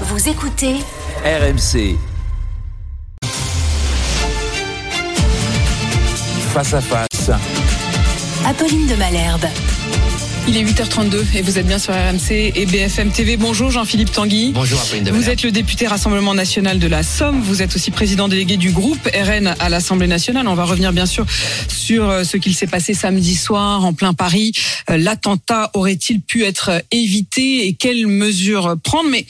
Vous écoutez RMC. Face à face. Apolline de Malherbe. Il est 8h32 et vous êtes bien sur RMC et BFM TV. Bonjour Jean-Philippe Tanguy. Bonjour Apolline de Vous êtes le député Rassemblement National de la Somme. Vous êtes aussi président délégué du groupe RN à l'Assemblée nationale. On va revenir bien sûr sur euh, ce qu'il s'est passé samedi soir en plein Paris. Euh, L'attentat aurait-il pu être évité et quelles mesures prendre? Mais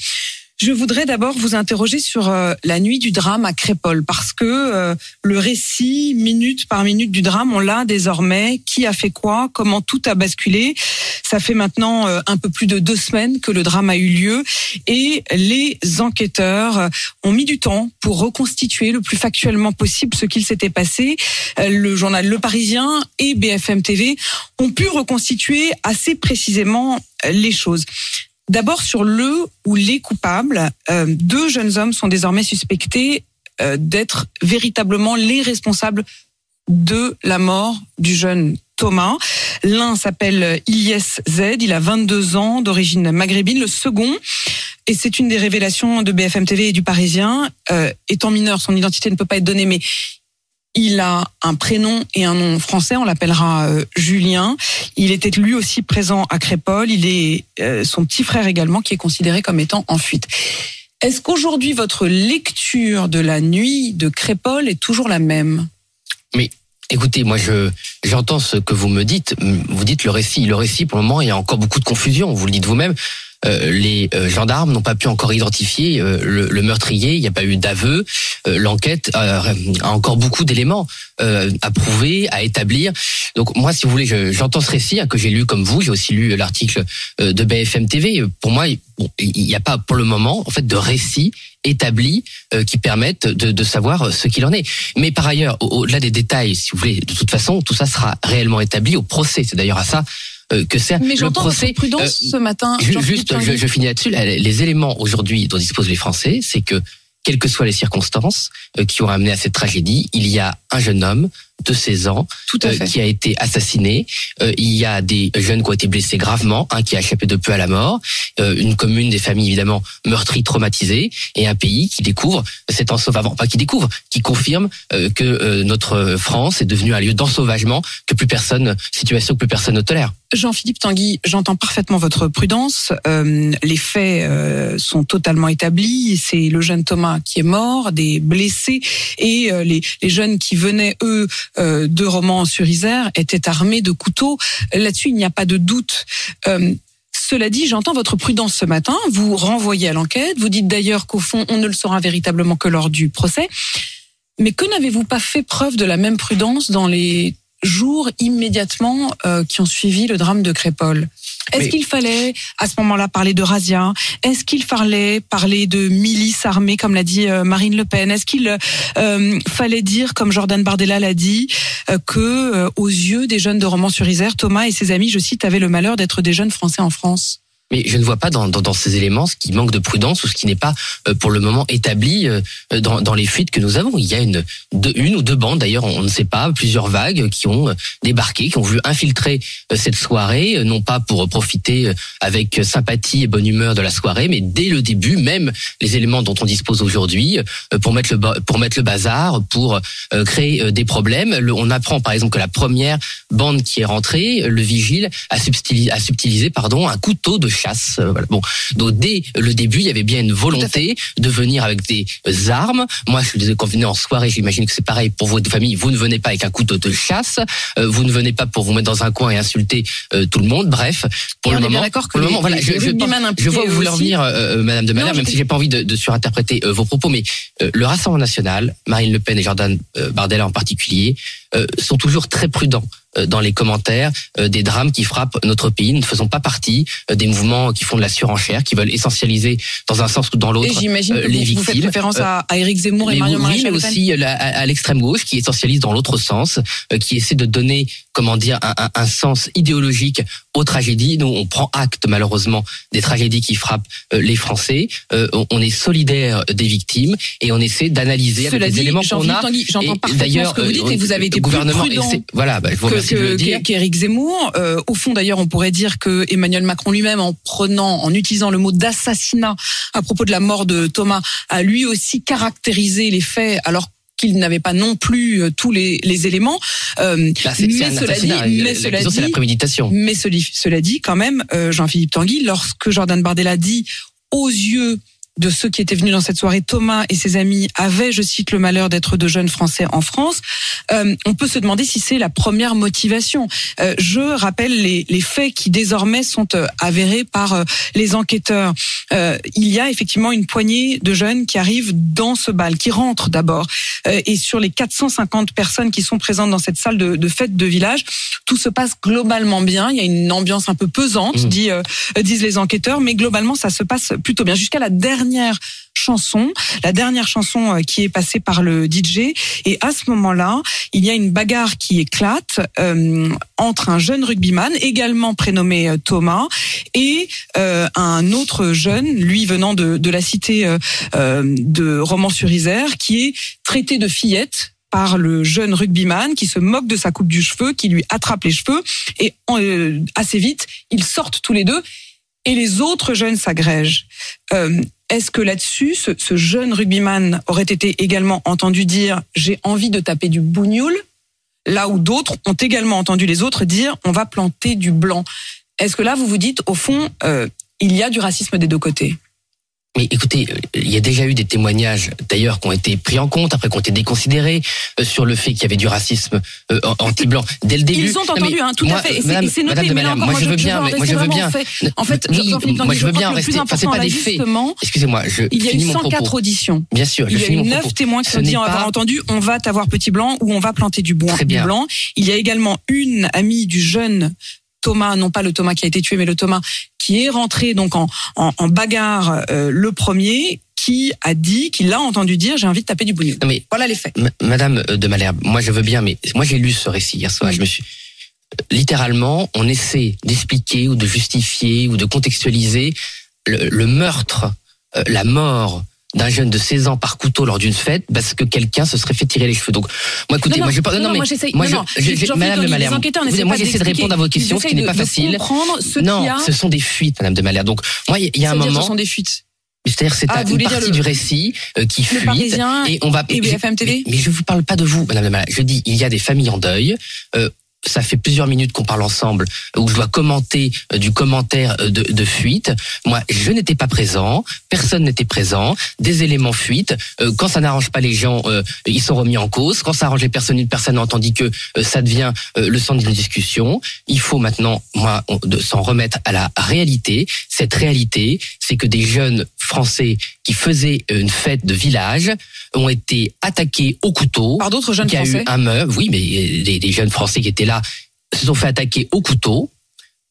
je voudrais d'abord vous interroger sur euh, la nuit du drame à Crépol parce que euh, le récit minute par minute du drame, on l'a désormais. Qui a fait quoi? Comment tout a basculé? Ça fait maintenant euh, un peu plus de deux semaines que le drame a eu lieu et les enquêteurs euh, ont mis du temps pour reconstituer le plus factuellement possible ce qu'il s'était passé. Euh, Le journal Le Parisien et BFM TV ont pu reconstituer assez précisément euh, les choses. D'abord sur le ou les coupables, euh, deux jeunes hommes sont désormais suspectés euh, d'être véritablement les responsables de la mort du jeune Thomas. L'un s'appelle Ilyes Z, il a 22 ans, d'origine maghrébine. Le second, et c'est une des révélations de BFM TV et du Parisien, euh, étant mineur, son identité ne peut pas être donnée, mais il a un prénom et un nom français, on l'appellera euh, Julien. Il était lui aussi présent à Crépol. Il est euh, son petit frère également qui est considéré comme étant en fuite. Est-ce qu'aujourd'hui votre lecture de la nuit de Crépol est toujours la même? Écoutez, moi je j'entends ce que vous me dites. Vous dites le récit. Le récit, pour le moment, il y a encore beaucoup de confusion. Vous le dites vous-même. Euh, les euh, gendarmes n'ont pas pu encore identifier euh, le, le meurtrier. Il n'y a pas eu d'aveu. L'enquête euh, a encore beaucoup d'éléments à prouver, à établir. Donc moi, si vous voulez, je- j'entends ce récit hein, que j'ai lu comme vous. J'ai aussi lu l'article de BFM TV. Pour moi, il n'y a pas pour le moment en fait de récit établi euh, qui permettent de, de savoir ce qu'il en est. Mais par ailleurs, au- au-delà des détails, si vous voulez, de toute façon, tout ça sera réellement établi au procès. C'est d'ailleurs à ça que sert Mais j'entends procès. votre prudence euh, ce matin. Juste, je, je finis là-dessus. Là, Les éléments aujourd'hui dont disposent les Français, c'est que, quelles que soient les circonstances euh, qui ont amené à cette tragédie, il y a un jeune homme de 16 ans Tout à euh, fait. qui a été assassiné. Euh, il y a des jeunes qui ont été blessés gravement, un qui a échappé de peu à la mort, euh, une commune, des familles évidemment meurtries, traumatisées, et un pays qui découvre cet ensauvagement, pas qui découvre, qui confirme euh, que euh, notre France est devenue un lieu d'ensauvagement que plus personne, situation que plus personne ne tolère. Jean-Philippe Tanguy, j'entends parfaitement votre prudence. Euh, les faits euh, sont totalement établis. C'est le jeune Thomas qui est mort, des blessés et euh, les, les jeunes qui venaient eux euh, de Romans-sur-Isère étaient armés de couteaux. Là-dessus, il n'y a pas de doute. Euh, cela dit, j'entends votre prudence ce matin. Vous renvoyez à l'enquête. Vous dites d'ailleurs qu'au fond, on ne le saura véritablement que lors du procès. Mais que n'avez-vous pas fait preuve de la même prudence dans les jours immédiatement euh, qui ont suivi le drame de Crépol Est-ce Mais- qu'il fallait à ce moment-là parler de razzia Est-ce qu'il fallait parler de milices armées comme l'a dit euh, Marine Le Pen? Est-ce qu'il euh, fallait dire comme Jordan Bardella l'a dit euh, que euh, aux yeux des jeunes de Romans-sur-Isère, Thomas et ses amis, je cite, avaient le malheur d'être des jeunes Français en France? Mais je ne vois pas dans, ces éléments ce qui manque de prudence ou ce qui n'est pas euh, pour le moment établi euh, dans, dans les fuites que nous avons. Il y a une, ou deux bandes, d'ailleurs, on ne sait pas, plusieurs vagues qui ont euh, débarqué, qui ont voulu infiltrer euh, cette soirée, euh, non pas pour profiter euh, avec sympathie et bonne humeur de la soirée, mais dès le début, même les éléments dont on dispose aujourd'hui, euh, pour mettre le bazar, pour euh, créer euh, des problèmes. On apprend par exemple que la première bande qui est rentrée, le vigile a subtilisé, a subtilisé pardon un couteau de chasse. Euh, voilà. Bon, donc dès le début, il y avait bien une volonté de venir avec des armes. Moi, je suis désolé, quand vous venez en soirée, j'imagine que c'est pareil pour votre famille. Vous ne venez pas avec un couteau de chasse. Euh, vous ne venez pas pour vous mettre dans un coin et insulter euh, tout le monde. Bref, pour Et le on est bien moment, d'accord que pour le moment, voilà, je, je, rugbyman je vois où vous voulez en venir, euh, euh, Madame de Malherbe, même si j'ai pas envie de, de surinterpréter euh, vos propos, mais euh, le Rassemblement national, Marine Le Pen et Jordan euh, Bardella en particulier, euh, sont toujours très prudents euh, dans les commentaires euh, des drames qui frappent notre pays. Nous ne faisons pas partie euh, des mouvements qui font de la surenchère, qui veulent essentialiser dans un sens ou dans l'autre euh, les vous, vous faites victimes. référence Euh, à, à Éric Zemmour et Marion oui, mais aussi euh, à, l'extrême gauche qui essentialise dans l'autre sens, euh, qui essaie de donner, comment dire, un, un- un sens idéologique aux tragédies. Nous, on prend acte malheureusement des tragédies qui frappent euh, les Français. Euh, on, est solidaire des victimes et on essaie d'analyser avec les éléments qu'on a. J'entends parfaitement ce que vous dites euh, et vous avez été gouvernement. plus voilà, bah, je vous remercie de le dire. qu'Éric Zemmour. Euh, au fond, d'ailleurs, on pourrait dire que Emmanuel Macron lui-même, en prenant, en utilisant le mot d'assassinat à propos de la mort de Thomas, a lui aussi caractérisé les faits, alors qu'il n'avait pas non plus euh, tous les, les éléments. Euh, mais cela dit, mais cela dit, la préméditation. Mais cela dit, quand même, euh, Jean-Philippe Tanguy, lorsque Jordan Bardella dit aux yeux de ceux qui étaient venus dans cette soirée, Thomas et ses amis avaient, je cite, le malheur d'être de jeunes Français en France. Euh, on peut se demander si c'est la première motivation. Euh, je rappelle les, les, faits qui désormais sont euh, avérés par euh, les enquêteurs. Euh, il y a effectivement une poignée de jeunes qui arrivent dans ce bal, qui rentrent d'abord. et sur les 450 personnes qui sont présentes dans cette salle de, de fête de village, tout se passe globalement bien. Il y a une ambiance un peu pesante, mmh. dit, disent les enquêteurs, mais globalement ça se passe plutôt bien. Jusqu'à la dernière dernière chanson, la dernière chanson euh, qui est passée par le DJ. Et à ce moment-là, il y a une bagarre qui éclate euh, entre un jeune rugbyman, également prénommé euh, Thomas, et un autre jeune, lui venant de, la cité de Romans-sur-Isère, qui est traité de fillette par le jeune rugbyman qui se moque de sa coupe du cheveu, qui lui attrape les cheveux et assez vite ils sortent tous les deux et les autres jeunes s'agrègent. Est-ce que là-dessus, ce, jeune rugbyman aurait été également entendu dire j'ai envie de taper du bougnoul, là où d'autres ont également entendu les autres dire on va planter du blanc. Est-ce que là vous vous dites au fond euh, il y a du racisme des deux côtés? Mais écoutez, euh, il y a déjà eu des témoignages, d'ailleurs, qui ont été pris en compte, après qui ont été déconsidérés, euh, sur le fait qu'il y avait du racisme euh, anti-blanc dès le début. Ils ont entendu, hein, tout à fait. C'est noté, mais là moi, je veux bien, moi je veux bien. En fait, moi je veux bien rester. Enfin, c'est pas des faits. Excusez-moi, je Il y a eu 104 auditions. Bien sûr, il y a eu 9 témoins qui ont dit avoir entendu on va t'avoir petit blanc ou on va planter du blanc. Il y a également une amie du jeune Thomas, non pas le Thomas qui a été tué, mais le Thomas qui est rentré donc en, en, bagarre euh, le premier, qui a dit, qu'il a entendu dire, j'ai envie de taper du bougnou. Mais voilà les faits. Madame de Malherbe, moi je veux bien, mais moi j'ai lu ce récit hier soir. Je me suis littéralement, on essaie d'expliquer ou de justifier ou de contextualiser le, le meurtre, euh, la mort d'un jeune de 16 ans par couteau lors d'une fête parce que quelqu'un se serait fait tirer les cheveux. Donc, moi, écoutez, moi, je pas, non, mais, moi, je, Madame de Malherbe, moi, j'essaie de répondre à vos questions, ce qui n'est pas facile. Non, ce sont des fuites, Madame de Malherbe. Donc, moi, il y a un moment. Ce sont des fuites. C'est-à-dire c'est ah, une partie du récit euh, qui fuit et on va et BFM TV. Mais, mais, je vous parle pas de vous, Madame de Malherbe. Je dis il y a des familles en deuil. Euh, ça fait plusieurs minutes qu'on parle ensemble, où je dois commenter euh, du commentaire euh, de, de, fuite. Moi, je n'étais pas présent, personne n'était présent, des éléments fuitent. Euh, quand ça n'arrange pas les gens, ils sont remis en cause. Quand ça arrange les personnes, une personne a entendu que ça devient le centre d'une discussion. Il faut maintenant, moi, s'en remettre à la réalité. Cette réalité, c'est que des jeunes Français qui faisaient une fête de village ont été attaqués au couteau. Par d'autres jeunes Français. Il y a eu un meurtre, oui, mais des, des jeunes Français qui étaient là se sont fait attaquer au couteau.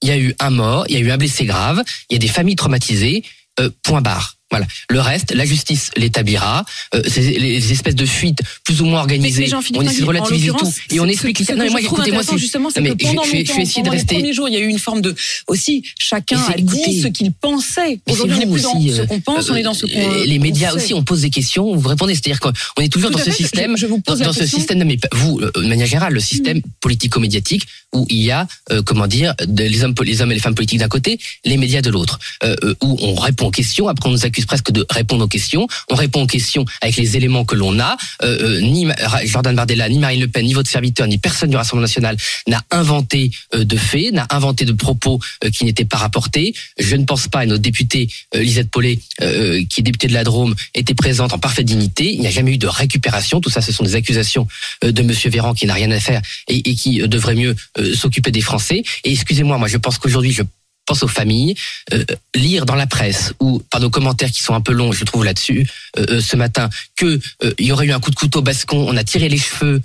Il y a eu un mort, il y a eu un blessé grave, il y a des familles traumatisées. Euh, point barre. Voilà. Le reste, la justice l'établira. Euh, les espèces de fuites plus ou moins organisées, on essaie de relativiser tout et on explique. Non, mais moi, écoutez, moi, c'est justement, c'est que pendant je, je, je de rester. Les premiers jours, il y a eu une forme de aussi chacun a dit ce qu'il pensait. Aujourd'hui, on est plus dans ce qu'on pense, on est dans ce qu'on. Euh, les médias aussi, on pose des questions, vous répondez. C'est-à-dire qu'on est toujours dans ce système, dans ce système. Mais vous, euh, de manière générale, le système mm. politico-médiatique où il y a, comment dire, les hommes, les hommes et les femmes politiques d'un côté, les médias de l'autre, où on répond aux questions, après on nous accuse presque de répondre aux questions. On répond aux questions avec les éléments que l'on a. Euh, euh, ni Jordan Bardella, ni Marine Le Pen, ni votre serviteur, ni personne du Rassemblement national n'a inventé euh, de faits, n'a inventé de propos qui n'étaient pas rapportés. Je ne pense pas, et notre députée Lisette Paulet, qui est députée de la Drôme, était présente en parfaite dignité. Il n'y a jamais eu de récupération. Tout ça, ce sont des accusations de Monsieur Véran qui n'a rien à faire et qui devrait mieux s'occuper des Français. Et excusez-moi, moi je pense qu'aujourd'hui, je pense aux familles, euh, lire dans la presse ou par nos commentaires qui sont un peu longs, je trouve là-dessus, euh, euh, ce matin, que il y aurait eu un coup de couteau bascon, on a tiré les cheveux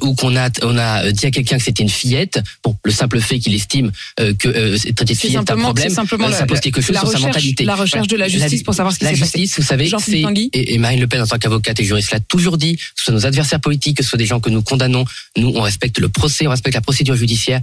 ou qu'on a on a dit à quelqu'un que c'était une fillette. Bon, le simple fait qu'il estime que traiter de fillette est un problème, ça pose quelque chose sur sa mentalité. La recherche de la justice pour savoir ce qui s'est passé. La justice, vous savez, c'est et, et, Marine Le Pen en tant qu'avocate et juriste l'a toujours dit, que ce soit nos adversaires politiques, que ce soit des gens que nous condamnons, nous on respecte le procès, on respecte la procédure judiciaire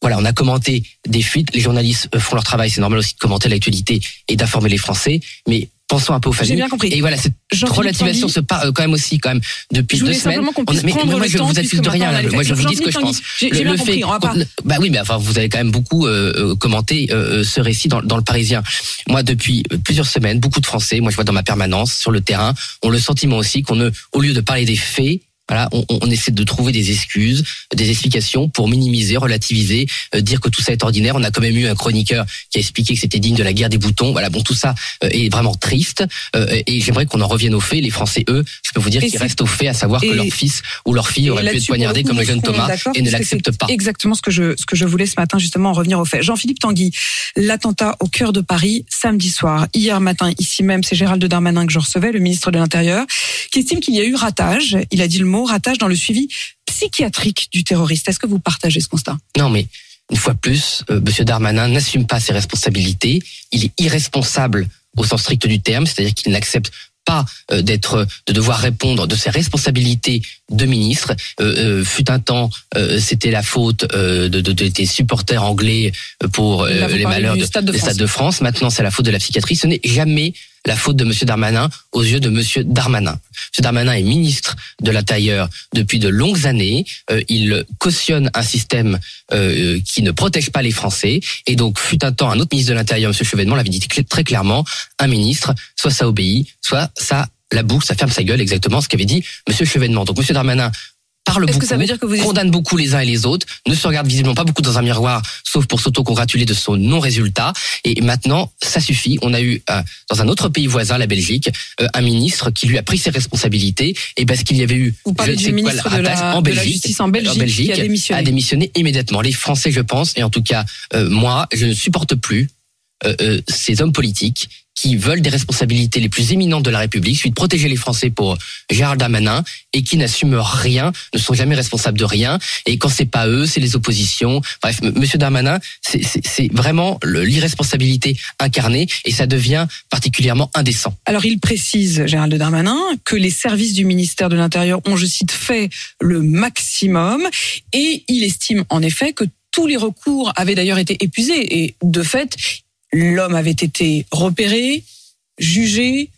voilà, on a commenté des fuites. Les journalistes euh, font leur travail, c'est normal aussi de commenter l'actualité et d'informer les Français. Mais pensons un peu aux J'ai familles. bien compris. Et voilà, cette Tanguy, se part euh, quand même aussi quand même depuis deux semaines. On- mais, mais moi le je vous accuse de rien. Moi je vous dis ce que je pense. J'ai bien compris, on va pas- Bah oui, mais enfin vous avez quand même beaucoup euh, commenté euh, ce récit dans, dans le Parisien. Moi depuis plusieurs semaines, beaucoup de Français, moi je vois dans ma permanence sur le terrain, ont le sentiment aussi qu'on ne, au lieu de parler des faits. Voilà, on, on essaie de trouver des excuses, des explications pour minimiser, relativiser, euh, dire que tout ça est ordinaire. On a quand même eu un chroniqueur qui a expliqué que c'était digne de la guerre des boutons. Voilà, bon, tout ça euh, est vraiment triste. euh, et j'aimerais qu'on en revienne aux faits. Les Français, eux, je peux vous dire qu'ils restent aux faits, à savoir que leur fils ou leur fille aurait pu être poignardé comme le jeune Thomas et ne l'accepte pas. Exactement ce que je ce que je voulais ce matin justement en revenir au fait. Jean-Philippe Tanguy, l'attentat au cœur de Paris samedi soir. Hier matin, ici même, c'est Gérald Darmanin que je recevais, le ministre de l'Intérieur, qui estime qu'il y a eu ratage. Il a dit le mot ratage dans le suivi psychiatrique du terroriste. Est-ce que vous partagez ce constat? Non, mais une fois plus, euh, Monsieur Darmanin n'assume pas ses responsabilités. Il est irresponsable au sens strict du terme, c'est-à-dire qu'il n'accepte pas euh, d'être, de devoir répondre de ses responsabilités de ministre. Euh, euh, fut un temps, euh, c'était la faute de, de- de- des supporters anglais pour les malheurs du de, Stade de des. Stades de France. Maintenant, c'est la faute de la psychiatrie. Ce n'est jamais la faute de Monsieur Darmanin aux yeux de Monsieur Darmanin. Monsieur Darmanin est ministre de l'Intérieur depuis de longues années. Euh, il cautionne un système euh, qui ne protège pas les Français. Et donc, fut un temps, un autre ministre de l'Intérieur, Monsieur Chevènement, l'avait dit très clairement, un ministre, soit ça obéit, soit ça la boucle, ça ferme sa gueule, exactement ce qu'avait dit Monsieur Chevènement. Donc, Monsieur Darmanin parle Est-ce beaucoup, que ça veut dire que vous condamne beaucoup les uns et les autres, ne se regarde visiblement pas beaucoup dans un miroir, sauf pour s'auto-congratuler de son non-résultat. Et maintenant, ça suffit. On a eu euh, dans un autre pays voisin, la Belgique, euh, un ministre qui lui a pris ses responsabilités et parce qu'il y avait eu Vous parlez du quoi, ministre de la- en de la Belgique, justice en Belgique, qui a démissionné. a démissionné immédiatement. Les Français, je pense, et en tout cas euh, moi, je ne supporte plus euh, euh, ces hommes politiques qui veulent des responsabilités les plus éminentes de la République, celui de protéger les Français pour Gérald Darmanin, et qui n'assument rien, ne sont jamais responsables de rien. Et quand c'est pas eux, c'est les oppositions. Bref, Monsieur Darmanin, c'est- vraiment l'irresponsabilité incarnée, et ça devient particulièrement indécent. Alors il précise, Gérald Darmanin, que les services du ministère de l'Intérieur ont, je cite, fait le maximum et il estime en effet que tous les recours avaient d'ailleurs été épuisés et de fait, l'homme avait été repéré, jugé,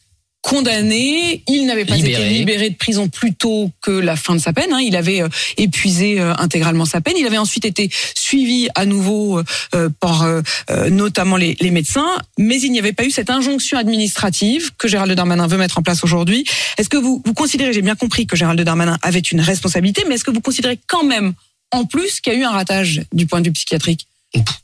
condamné, il n'avait pas Libéré. été libéré de prison plus tôt que la fin de sa peine, hein. il avait euh, épuisé euh, intégralement sa peine, il avait ensuite été suivi à nouveau euh, par euh, euh, notamment les, les médecins, mais il n'y avait pas eu cette injonction administrative que Gérald Darmanin veut mettre en place aujourd'hui. Est-ce que vous, vous considérez, j'ai bien compris que Gérald Darmanin avait une responsabilité, mais est-ce que vous considérez quand même, en plus, qu'il y a eu un ratage du point de vue psychiatrique?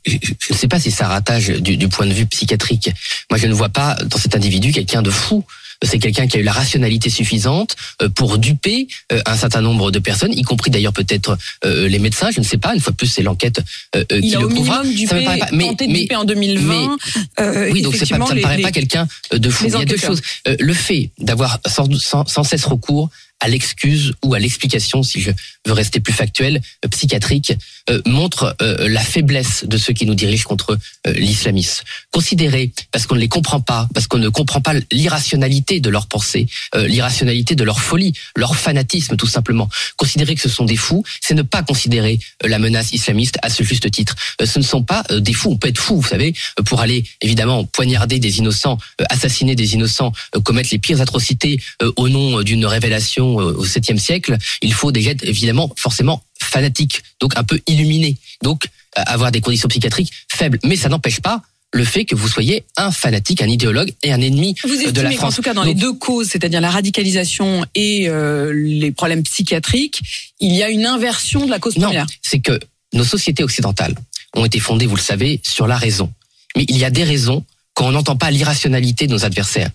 Je ne sais pas si ça ratage du, du point de vue psychiatrique. Moi, je ne vois pas dans cet individu quelqu'un de fou. C'est quelqu'un qui a eu la rationalité suffisante euh, pour duper euh, un certain nombre de personnes, y compris d'ailleurs peut-être euh, les médecins. Je ne sais pas. Une fois de plus, c'est l'enquête qui Il a le au prouvera. minimum Ça me dupé, paraît pas- mais- mais- en 2020. euh, oui, donc pas, ça me les- paraît les- pas quelqu'un de fou. Il y a deux choses. Le fait d'avoir sans, sans, sans cesse recours à l'excuse ou à l'explication, si je veux rester plus factuel, euh, psychiatrique, euh, montre euh, la faiblesse de ceux qui nous dirigent contre euh, l'islamisme. Considérer, parce qu'on ne les comprend pas, parce qu'on ne comprend pas l'irrationalité de leur pensée, euh, l'irrationalité de leur folie, leur fanatisme tout simplement. Considérer que ce sont des fous, c'est ne pas considérer euh, la menace islamiste à ce juste titre. Ce ne sont pas des fous. On peut être fou, vous savez, pour aller évidemment poignarder des innocents, assassiner des innocents, commettre les pires atrocités au nom d'une révélation euh, au 7e siècle. Il faut déjà être évidemment forcément fanatique, donc un peu illuminé, donc euh, avoir des conditions psychiatriques faibles. Mais ça n'empêche pas le fait que vous soyez un fanatique, un idéologue et un ennemi Vous euh, de la France. tout cas dans Donc, les deux causes, c'est-à-dire la radicalisation et euh, les problèmes psychiatriques, il y a une inversion de la cause Non, première. c'est que nos sociétés occidentales ont été fondées, vous le savez, sur la raison. Mais il y a des raisons quand on n'entend pas l'irrationalité de nos adversaires.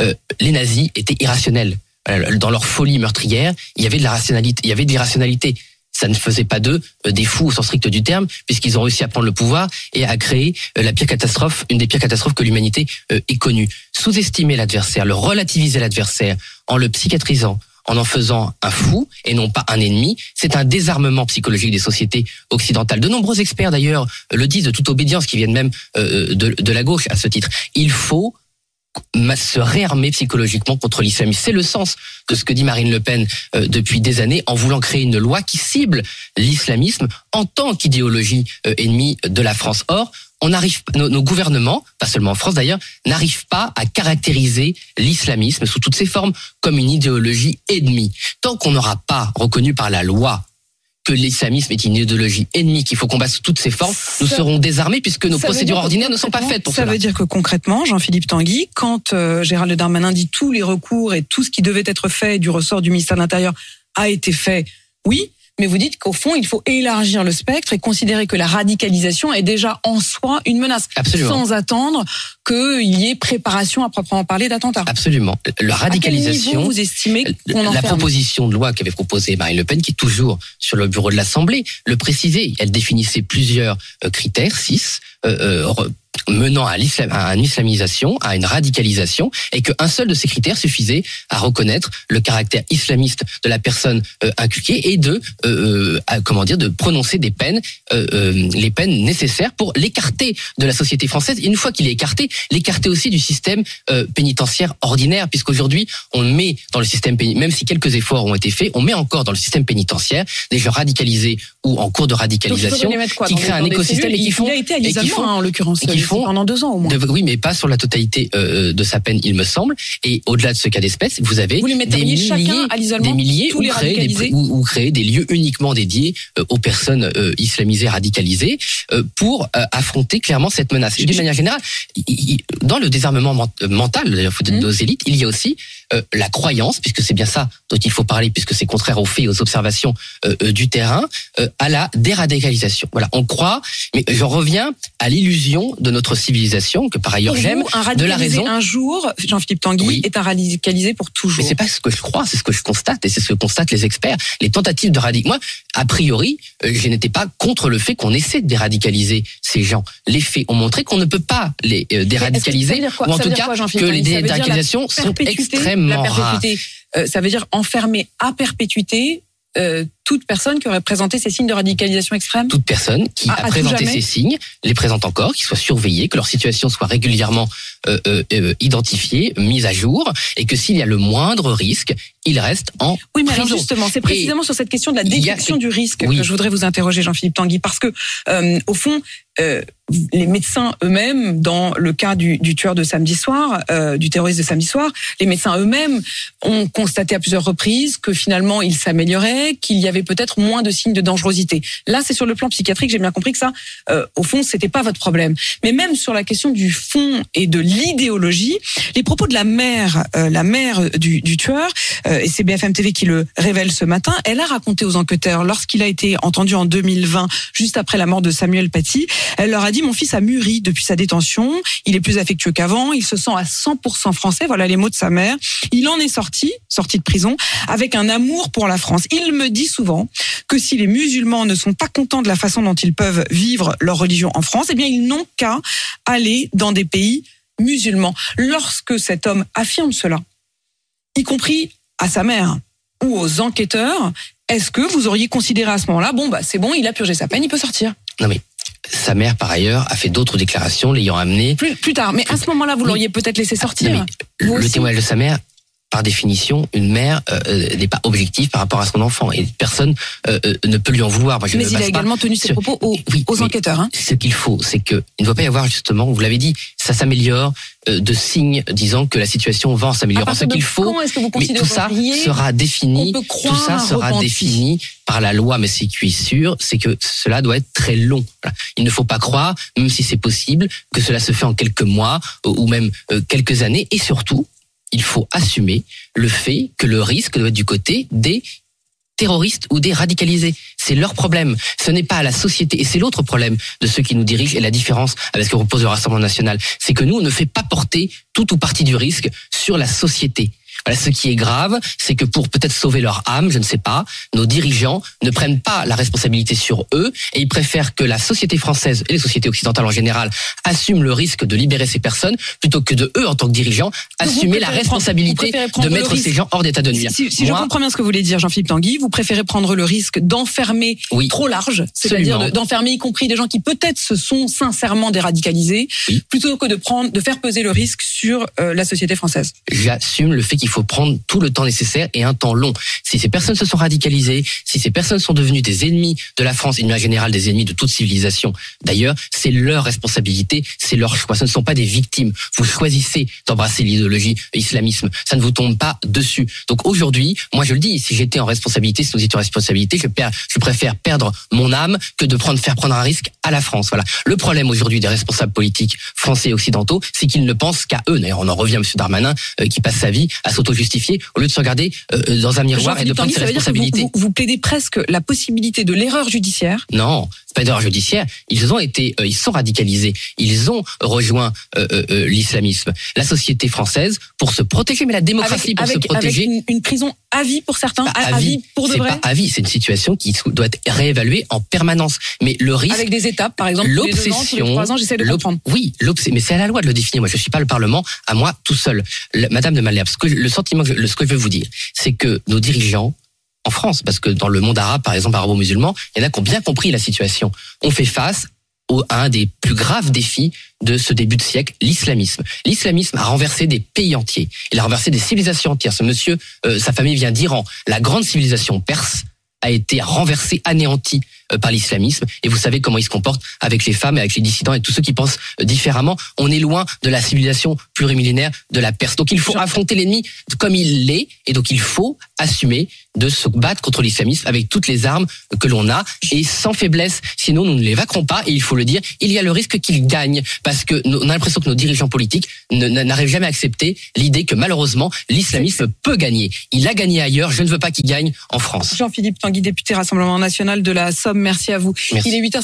Euh, les nazis étaient irrationnels. Euh, Dans leur folie meurtrière, il y avait de la rationalité, il y avait de l'irrationalité. Ça ne faisait pas d'eux euh, des fous au sens strict du terme, puisqu'ils ont réussi à prendre le pouvoir et à créer euh, la pire catastrophe, une des pires catastrophes que l'humanité ait connue. Sous-estimer l'adversaire, le relativiser l'adversaire, en le psychiatrisant, en en faisant un fou et non pas un ennemi, c'est un désarmement psychologique des sociétés occidentales. De nombreux experts d'ailleurs le disent de toute obédience, qui viennent même de, la gauche à ce titre. Il faut se réarmer psychologiquement contre l'islamisme. C'est le sens de ce que dit Marine Le Pen euh, depuis des années en voulant créer une loi qui cible l'islamisme en tant qu'idéologie euh, ennemie de la France. Or, on arrive, nos, nos gouvernements, pas seulement en France d'ailleurs, n'arrivent pas à caractériser l'islamisme sous toutes ses formes comme une idéologie ennemie. Tant qu'on n'aura pas reconnu par la loi que l'islamisme est une idéologie ennemie qu'il faut combattre sous toutes ses formes, nous Ça- serons désarmés puisque nos Ça procédures ordinaires ne sont pas faites pour Ça cela. veut dire que concrètement, Jean-Philippe Tanguy, quand euh, Gérald Darmanin dit tous les recours et tout ce qui devait être fait du ressort du ministère de l'Intérieur a été fait, oui, mais vous dites qu'au fond, il faut élargir le spectre et considérer que la radicalisation est déjà en soi une menace, Absolument. sans attendre qu'il y ait préparation à proprement parler d'attentat. Absolument. La À quel radicalisation. niveau vous estimez qu'on la proposition de loi qu'avait proposée Marine Le Pen, qui est toujours sur le bureau de l'Assemblée, le précisait. Elle définissait plusieurs euh, critères, six, euh, euh, menant à, l'islam, à une islamisation, à une radicalisation, et qu'un seul de ces critères suffisait à reconnaître le caractère islamiste de la personne euh, inculquée et de, euh, euh, à- comment dire, de prononcer des peines, euh, euh, les peines nécessaires pour l'écarter de la société française. Et une fois qu'il est écarté, l'écarter aussi du système euh, pénitentiaire ordinaire, puisqu'aujourd'hui on met dans le système pénitentiaire, même si quelques efforts ont été faits, on met encore dans le système pénitentiaire des gens radicalisés ou en cours de radicalisation quoi, qui créent un écosystème cellules et qui font Il a été à et font- hein, en l'occurrence, et qui font- pendant deux ans au moins. de- oui, mais pas sur la totalité euh, de sa peine, il me semble. Et au-delà de ce cas d'espèce, vous avez Vous des milliers, chacun à l'isolement, des milliers tous ou les créer, des, ou, ou créer des lieux uniquement dédiés euh, aux personnes euh, islamisées, radicalisées, euh, pour euh, affronter clairement cette menace. Et d'une manière générale, il- il- dans le désarmement ment- euh, mental de Mhm. nos élites, il y a aussi euh, la croyance, puisque c'est bien ça dont il faut parler, puisque c'est contraire aux faits et aux observations euh, du terrain, euh, à la déradicalisation. Voilà, on croit, mais j'en reviens à l'illusion de notre civilisation, que par ailleurs j'aime, de la raison. un jour, Jean-Philippe Tanguy, Oui. est un radicalisé pour toujours. Mais c'est pas ce que je crois, c'est ce que je constate et c'est ce que constatent les experts. Les tentatives de radicalisation. Moi, a priori, je n'étais pas contre le fait qu'on essaie de déradicaliser ces gens. Les faits ont montré qu'on ne peut pas les euh, Déradicaliser, ou en tout cas quoi, que les déradicalisations sont extrêmement rares. euh, ça veut dire enfermer à perpétuité euh, toute personne qui aurait présenté ces signes de radicalisation extrême Toute personne qui À- a présenté ces signes les présente encore, qui soit surveillée, que leur situation soit régulièrement euh, euh, euh, identifiée, mise à jour, et que s'il y a le moindre risque, il reste en Oui, mais prison. justement, c'est précisément sur cette question de la a- détection du risque Oui. que je voudrais vous interroger, Jean-Philippe Tanguy, parce que euh, au fond, euh, les médecins eux-mêmes, dans le cas du, du tueur de samedi soir, euh, du terroriste de samedi soir, les médecins eux-mêmes ont constaté à plusieurs reprises que finalement il s'améliorait, qu'il y avait peut-être moins de signes de dangerosité. Là, c'est sur le plan psychiatrique, j'ai bien compris que ça, euh, au fond, c'était pas votre problème. Mais même sur la question du fond et de l'idéologie, les propos de la mère, euh, la mère du, du tueur, euh, et c'est BFM TV qui le révèle ce matin, elle a raconté aux enquêteurs, lorsqu'il a été entendu en 2020, juste après la mort de Samuel Paty, elle leur a dit, mon fils a mûri depuis sa détention, il est plus affectueux qu'avant, il se sent à 100% français, voilà les mots de sa mère, il en est sorti, sorti de prison, avec un amour pour la France. Il me dit souvent que si les musulmans ne sont pas contents de la façon dont ils peuvent vivre leur religion en France, eh bien ils n'ont qu'à aller dans des pays musulmans. Lorsque cet homme affirme cela, y compris à sa mère ou aux enquêteurs, est-ce que vous auriez considéré à ce moment-là, bon bah c'est bon, il a purgé sa peine, il peut sortir? Non mais sa mère, par ailleurs, a fait d'autres déclarations l'ayant amené. plus, plus tard. Mais à ce moment-là, vous l'auriez peut-être laissé sortir? Non, mais le témoignage de sa mère, par définition, une mère euh, euh, n'est pas objective par rapport à son enfant et personne euh, ne peut lui en vouloir. Moi, je Mais il a également tenu ses propos aux, Oui, aux mais enquêteurs. Hein. Ce qu'il faut, c'est que il ne doit pas y avoir justement, vous l'avez dit, ça s'améliore euh, de signes disant que la situation va en s'améliorant. Ce qu'il faut, est-ce que vous mais tout ça sera défini. Tout ça sera repenti défini par la loi, mais ce qui est sûr, c'est que cela doit être très long. Voilà. Il ne faut pas croire, même si c'est possible, que cela se fait en quelques mois ou même quelques années. Et surtout, il faut assumer le fait que le risque doit être du côté des terroristes ou des radicalisés. C'est leur problème. Ce n'est pas à la société. Et c'est l'autre problème de ceux qui nous dirigent et la différence avec ce que propose le Rassemblement national. C'est que nous, on ne fait pas porter tout ou partie du risque sur la société. Voilà, ce qui est grave, c'est que pour peut-être sauver leur âme, je ne sais pas, nos dirigeants ne prennent pas la responsabilité sur eux et ils préfèrent que la société française et les sociétés occidentales en général assument le risque de libérer ces personnes plutôt que de eux, en tant que dirigeants, assumer la responsabilité de mettre ces gens hors d'état de nuire. Si, si je comprends bien ce que vous voulez dire, Jean-Philippe Tanguy, vous préférez prendre le risque d'enfermer Oui. trop large, c'est-à-dire d'enfermer y compris des gens qui peut-être se sont sincèrement déradicalisés, Oui. plutôt que de prendre, de faire peser le risque sur euh, la société française. j'assume le fait qu'il faut faut prendre tout le temps nécessaire et un temps long. Si ces personnes se sont radicalisées, si ces personnes sont devenues des ennemis de la France, et de manière générale des ennemis de toute civilisation, d'ailleurs, c'est leur responsabilité, c'est leur choix. Ce ne sont pas des victimes. Vous choisissez d'embrasser l'idéologie islamisme. Ça ne vous tombe pas dessus. Donc aujourd'hui, moi je le dis, si j'étais en responsabilité, si nous étions en responsabilité, je, préfère perdre mon âme que de prendre, faire prendre un risque à la France. Voilà. Le problème aujourd'hui des responsables politiques français et occidentaux, c'est qu'ils ne pensent qu'à eux. D'ailleurs, on en revient à M. Darmanin, euh, qui passe sa vie à s'auto-justifier au lieu de se regarder euh, dans un miroir et de prendre ses responsabilités. Vous, vous, plaidez presque la possibilité de l'erreur judiciaire Non, d'erreur judiciaire. Ils ont été, euh, ils sont radicalisés. Ils ont rejoint euh, euh, l'islamisme. La société française, pour se protéger, mais la démocratie avec, pour avec, se protéger. Avec une, une, prison à vie pour certains, à, à vie pour de c'est vrai. pas à vie, c'est une situation qui doit être réévaluée en permanence. Mais le risque, Avec des étapes, par exemple, l'obsession, trois ans, j'essaie de l'ob- comprendre. Oui, l'obs- mais c'est à la loi de le définir. Moi, je suis pas le Parlement, à moi tout seul. Le- Madame de Malherbe, ce que, le sentiment, que je, le- ce que je veux vous dire, c'est que nos dirigeants en France, parce que dans le monde arabe, par exemple, arabo-musulman, il y en a qui ont bien compris la situation. On fait face au, à un des plus graves défis de ce début de siècle, l'islamisme. L'islamisme a renversé des pays entiers. Il a renversé des civilisations entières. Ce monsieur, euh, sa famille vient d'Iran. La grande civilisation perse a été renversée, anéantie euh, par l'islamisme. Et vous savez comment il se comporte avec les femmes, et avec les dissidents et tous ceux qui pensent euh, différemment. On est loin de la civilisation plurimillénaire de la Perse. Donc il faut affronter l'ennemi comme il l'est, et donc il faut assumer de se battre contre l'islamisme avec toutes les armes que l'on a et sans faiblesse. Sinon, nous ne les vaincrons pas. Et il faut le dire, il y a le risque qu'ils gagnent parce que nous- on a l'impression que nos dirigeants politiques n'arrivent jamais à accepter l'idée que malheureusement l'islamisme peut gagner. Il a gagné ailleurs. Je ne veux pas qu'il gagne en France. Jean-Philippe Tanguy, député Rassemblement National de la Somme, merci à vous. Merci. Il est 8h